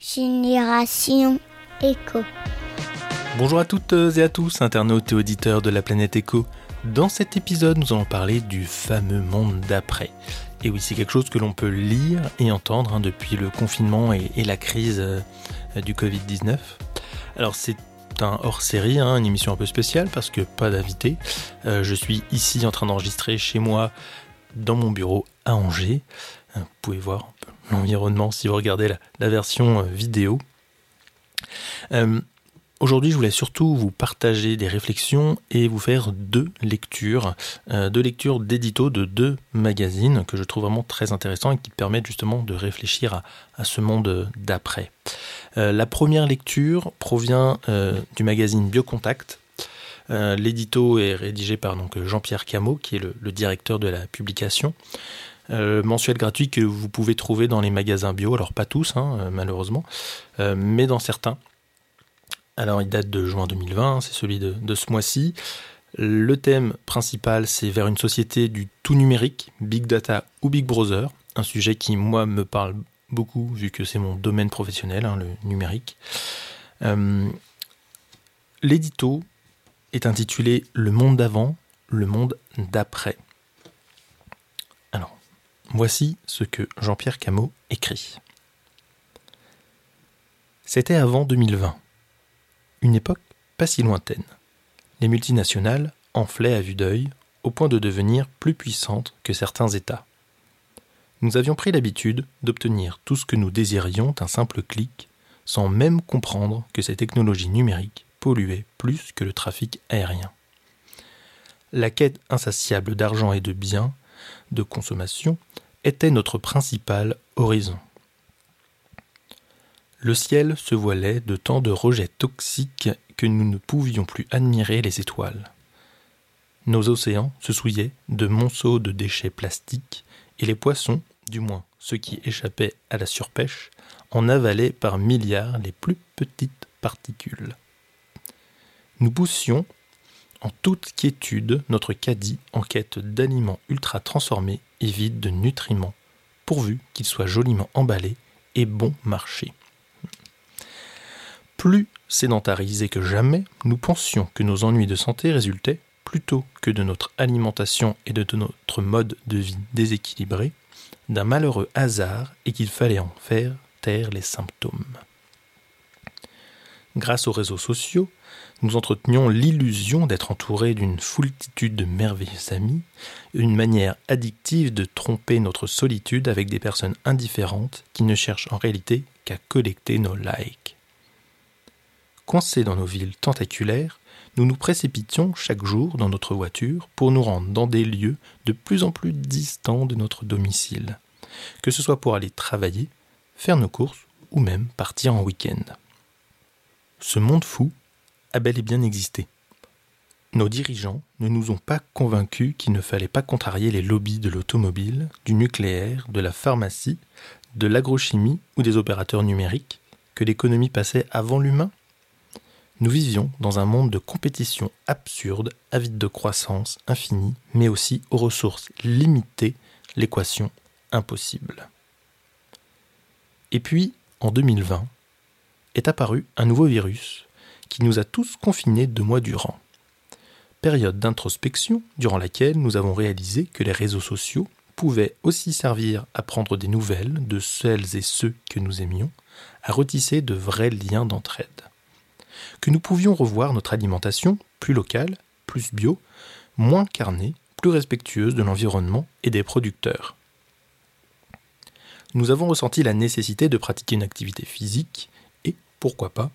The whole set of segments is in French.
Génération Éco. Bonjour à toutes et à tous, internautes et auditeurs de la planète Éco. Dans cet épisode, nous allons parler du fameux monde d'après. Et oui, c'est quelque chose que l'on peut lire et entendre hein, depuis le confinement et, la crise euh, du Covid-19. Alors c'est un hors-série, hein, une émission un peu spéciale parce que pas d'invité. Euh, je suis ici en train d'enregistrer chez moi dans mon bureau à Angers. Euh, vous pouvez voir l'environnement si vous regardez la, version vidéo. Aujourd'hui, je voulais surtout vous partager des réflexions et vous faire deux lectures, euh, deux lectures d'édito de deux magazines que je trouve vraiment très intéressants et qui permettent justement de réfléchir à, ce monde d'après. Euh, la première lecture provient euh, du magazine Biocontact. L'édito est rédigé par Jean-Pierre Camot, qui est le, directeur de la publication. Mensuel gratuit que vous pouvez trouver dans les magasins bio, alors pas tous hein, malheureusement, mais dans certains. Alors il date de juin 2020, c'est celui de, ce mois-ci. Le thème principal, c'est vers une société du tout numérique, Big Data ou Big Brother, un sujet qui, moi, me parle beaucoup, vu que c'est mon domaine professionnel, hein, le numérique. Euh, l'édito est intitulé Le monde d'avant, le monde d'après. Voici ce que Jean-Pierre Camot écrit. C'était avant 2020 une époque pas si lointaine. Les multinationales enflaient à vue d'œil au point de devenir plus puissantes que certains États. Nous avions pris l'habitude d'obtenir tout ce que nous désirions d'un simple clic, sans même comprendre que ces technologies numériques polluaient plus que le trafic aérien. La quête insatiable d'argent et de biens, de consommation, était notre principal horizon. Le ciel se voilait de tant de rejets toxiques que nous ne pouvions plus admirer les étoiles. Nos océans se souillaient de monceaux de déchets plastiques et les poissons, du moins ceux qui échappaient à la surpêche, en avalaient par milliards les plus petites particules. Nous poussions en toute quiétude notre caddie en quête d'aliments ultra transformés et vides de nutriments, pourvu qu'ils soient joliment emballés et bon marché. Plus sédentarisés que jamais, nous pensions que nos ennuis de santé résultaient, plutôt que de notre alimentation et de notre mode de vie déséquilibré, d'un malheureux hasard et qu'il fallait en faire taire les symptômes. Grâce aux réseaux sociaux, nous entretenions l'illusion d'être entourés d'une foultitude de merveilleux amis, une manière addictive de tromper notre solitude avec des personnes indifférentes qui ne cherchent en réalité qu'à collecter nos likes. Coincés dans nos villes tentaculaires, nous nous précipitions chaque jour dans notre voiture pour nous rendre dans des lieux de plus en plus distants de notre domicile, que ce soit pour aller travailler, faire nos courses ou même partir en week-end. Ce monde fou a bel et bien existé. Nos dirigeants ne nous ont pas convaincus qu'il ne fallait pas contrarier les lobbies de l'automobile, du nucléaire, de la pharmacie, de l'agrochimie ou des opérateurs numériques, que l'économie passait avant l'humain nous vivions dans un monde de compétition absurde, avide de croissance infinie, mais aussi aux ressources limitées, l'équation impossible. Et puis, en 2020, est apparu un nouveau virus qui nous a tous confinés deux mois durant. Période d'introspection durant laquelle nous avons réalisé que les réseaux sociaux pouvaient aussi servir à prendre des nouvelles de celles et ceux que nous aimions, à retisser de vrais liens d'entraide que nous pouvions revoir notre alimentation plus locale, plus bio, moins carnée, plus respectueuse de l'environnement et des producteurs. Nous avons ressenti la nécessité de pratiquer une activité physique et, pourquoi pas,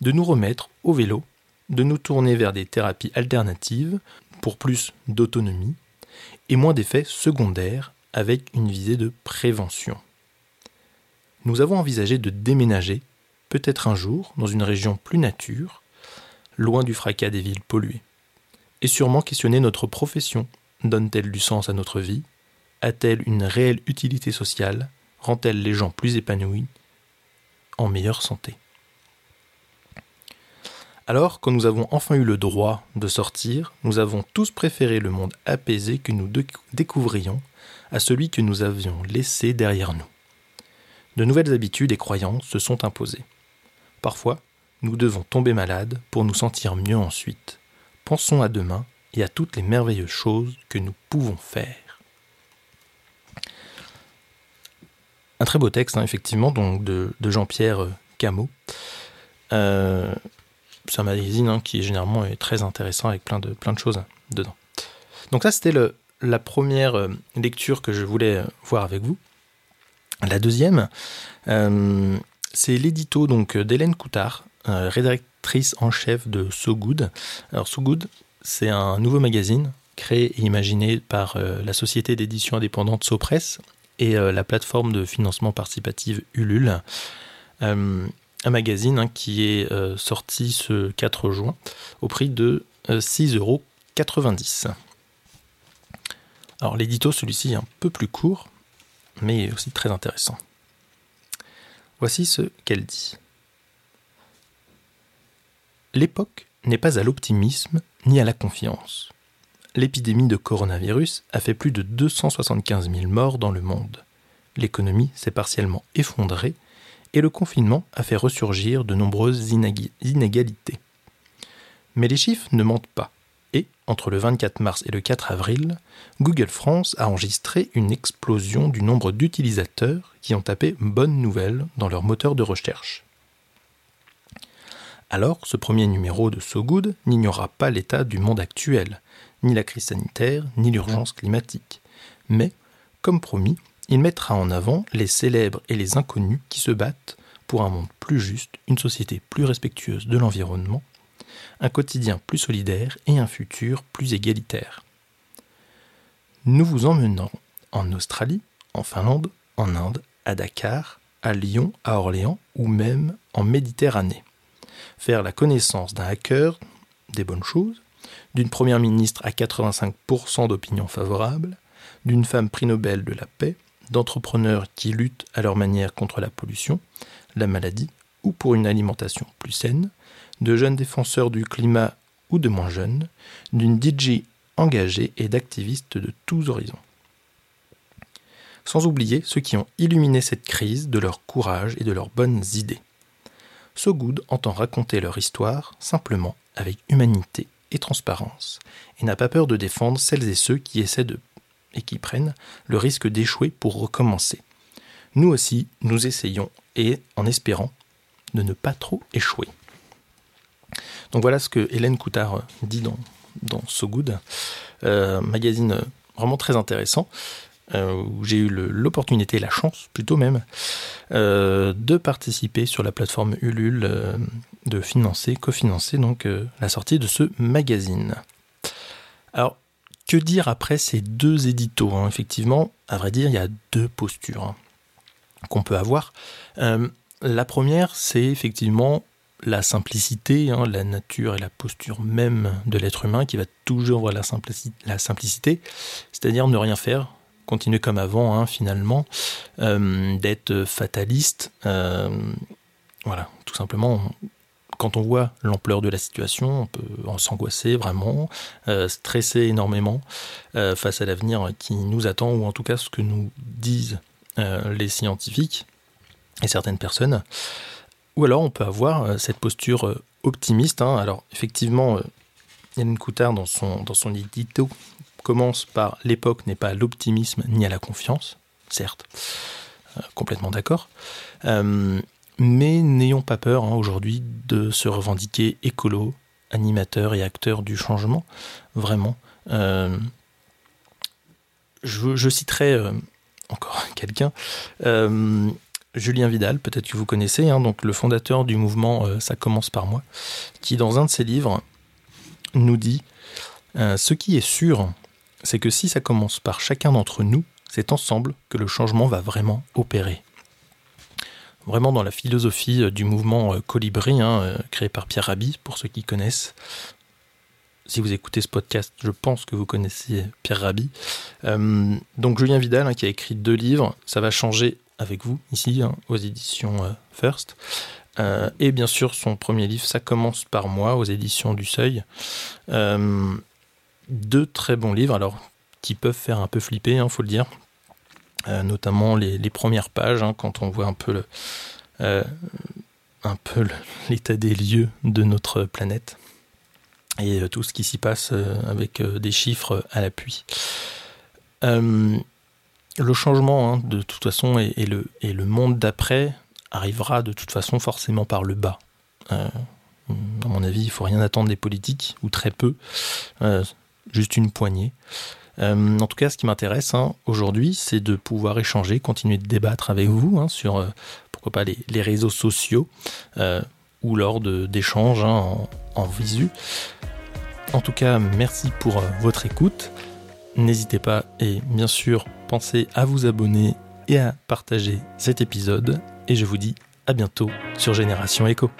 de nous remettre au vélo, de nous tourner vers des thérapies alternatives pour plus d'autonomie et moins d'effets secondaires avec une visée de prévention. Nous avons envisagé de déménager peut-être un jour dans une région plus nature, loin du fracas des villes polluées. Et sûrement questionner notre profession. Donne-t-elle du sens à notre vie? A-t-elle une réelle utilité sociale? Rend-elle les gens plus épanouis En meilleure santé? Alors, quand nous avons enfin eu le droit de sortir, nous avons tous préféré le monde apaisé que nous découvrions à celui que nous avions laissé derrière nous. de nouvelles habitudes et croyances se sont imposées. Parfois, nous devons tomber malades pour nous sentir mieux ensuite. Pensons à demain et à toutes les merveilleuses choses que nous pouvons faire. Un très beau texte, hein, effectivement, donc de, Jean-Pierre Camus. Euh, c'est un magazine hein, qui généralement est très intéressant avec plein de, plein de choses dedans. Donc ça, c'était la première euh, lecture que je voulais voir avec vous. La deuxième, euh, c'est l'édito donc d'Hélène Coutard, euh, rédactrice en chef de So Good. Alors So Good, c'est un nouveau magazine créé et imaginé par la société d'édition indépendante Sopress et la plateforme de financement participatif Ulule un magazine hein, qui est euh, sorti ce 4 juin au prix de 6,90 euh, euros. Alors l'édito, celui-ci est un peu plus court, mais aussi très intéressant. Voici ce qu'elle dit. L'époque n'est pas à l'optimisme ni à la confiance. L'épidémie de coronavirus a fait plus de 275 000 morts dans le monde. L'économie s'est partiellement effondrée et le confinement a fait ressurgir de nombreuses inégalités. Mais les chiffres ne mentent pas, et entre le 24 mars et le 4 avril, Google France a enregistré une explosion du nombre d'utilisateurs qui ont tapé Bonne nouvelle dans leur moteur de recherche. Alors, ce premier numéro de So Good n'ignora pas l'état du monde actuel, ni la crise sanitaire, ni l'urgence climatique. Mais, comme promis, il mettra en avant les célèbres et les inconnus qui se battent pour un monde plus juste, une société plus respectueuse de l'environnement, un quotidien plus solidaire et un futur plus égalitaire. Nous vous emmenons en Australie, en Finlande, en Inde, à Dakar, à Lyon, à Orléans ou même en Méditerranée. Faire la connaissance d'un hacker, des bonnes choses, d'une première ministre à 85% d'opinion favorable, d'une femme prix Nobel de la paix, d'entrepreneurs qui luttent à leur manière contre la pollution, la maladie ou pour une alimentation plus saine, de jeunes défenseurs du climat ou de moins jeunes, d'une DJ engagée et d'activistes de tous horizons. Sans oublier ceux qui ont illuminé cette crise de leur courage et de leurs bonnes idées. So Good entend raconter leur histoire simplement avec humanité et transparence, et n'a pas peur de défendre celles et ceux qui essaient de et qui prennent le risque d'échouer pour recommencer. Nous aussi, nous essayons et en espérant de ne pas trop échouer. Donc voilà ce que Hélène Coutard dit dans, dans So Good, euh, magazine vraiment très intéressant, euh, où j'ai eu l'opportunité, la chance plutôt même, euh, de participer sur la plateforme Ulule, de financer, cofinancer donc la sortie de ce magazine. Alors, que dire après ces deux éditos hein Effectivement, à vrai dire, il y a deux postures hein, qu'on peut avoir. Euh, la première, c'est effectivement la simplicité, hein, la nature et la posture même de l'être humain qui va toujours voir la, simplicité, c'est-à-dire ne rien faire, continuer comme avant finalement, euh, d'être fataliste. Euh, voilà, tout simplement, quand on voit l'ampleur de la situation, on peut s'angoisser vraiment, euh, stresser énormément euh, face à l'avenir qui nous attend, ou en tout cas ce que nous disent euh, les scientifiques et certaines personnes. Ou alors on peut avoir cette posture optimiste. Hein. Alors effectivement, Yann Coutard dans son, dans son édito commence par l'époque n'est pas à l'optimisme ni à la confiance, certes, complètement d'accord. Mais n'ayons pas peur hein, aujourd'hui de se revendiquer écolo, animateur et acteur du changement. Vraiment. Euh, je, citerai euh, encore quelqu'un. Euh, Julien Vidal, peut-être que vous connaissez, hein, donc le fondateur du mouvement Ça commence par moi, qui dans un de ses livres nous dit Ce qui est sûr, c'est que si ça commence par chacun d'entre nous, c'est ensemble que le changement va vraiment opérer vraiment dans la philosophie euh, du mouvement euh, Colibri, hein, euh, créé par Pierre Rabhi, pour ceux qui connaissent. Si vous écoutez ce podcast, je pense que vous connaissez Pierre Rabhi. donc Julien Vidal, hein, qui a écrit deux livres, ça va changer avec vous, ici, hein, aux éditions First. et bien sûr, son premier livre, Ça commence par moi, aux éditions du Seuil. deux très bons livres, alors qui peuvent faire un peu flipper, il faut le dire, notamment les, premières pages, hein, quand on voit un peu peu l'état des lieux de notre planète et tout ce qui s'y passe avec des chiffres à l'appui. le changement, hein, de toute façon, et, le, monde d'après arrivera de toute façon forcément par le bas. Euh, à mon avis, il faut rien attendre des politiques, ou très peu, euh, juste une poignée. Euh, en tout cas, ce qui m'intéresse hein, aujourd'hui, c'est de pouvoir échanger, continuer de débattre avec vous hein, sur, pourquoi pas, les, réseaux sociaux ou lors d'échanges hein, en, en, visu. En tout cas, merci pour votre écoute. N'hésitez pas et bien sûr, pensez à vous abonner et à partager cet épisode. Et je vous dis à bientôt sur Génération Echo.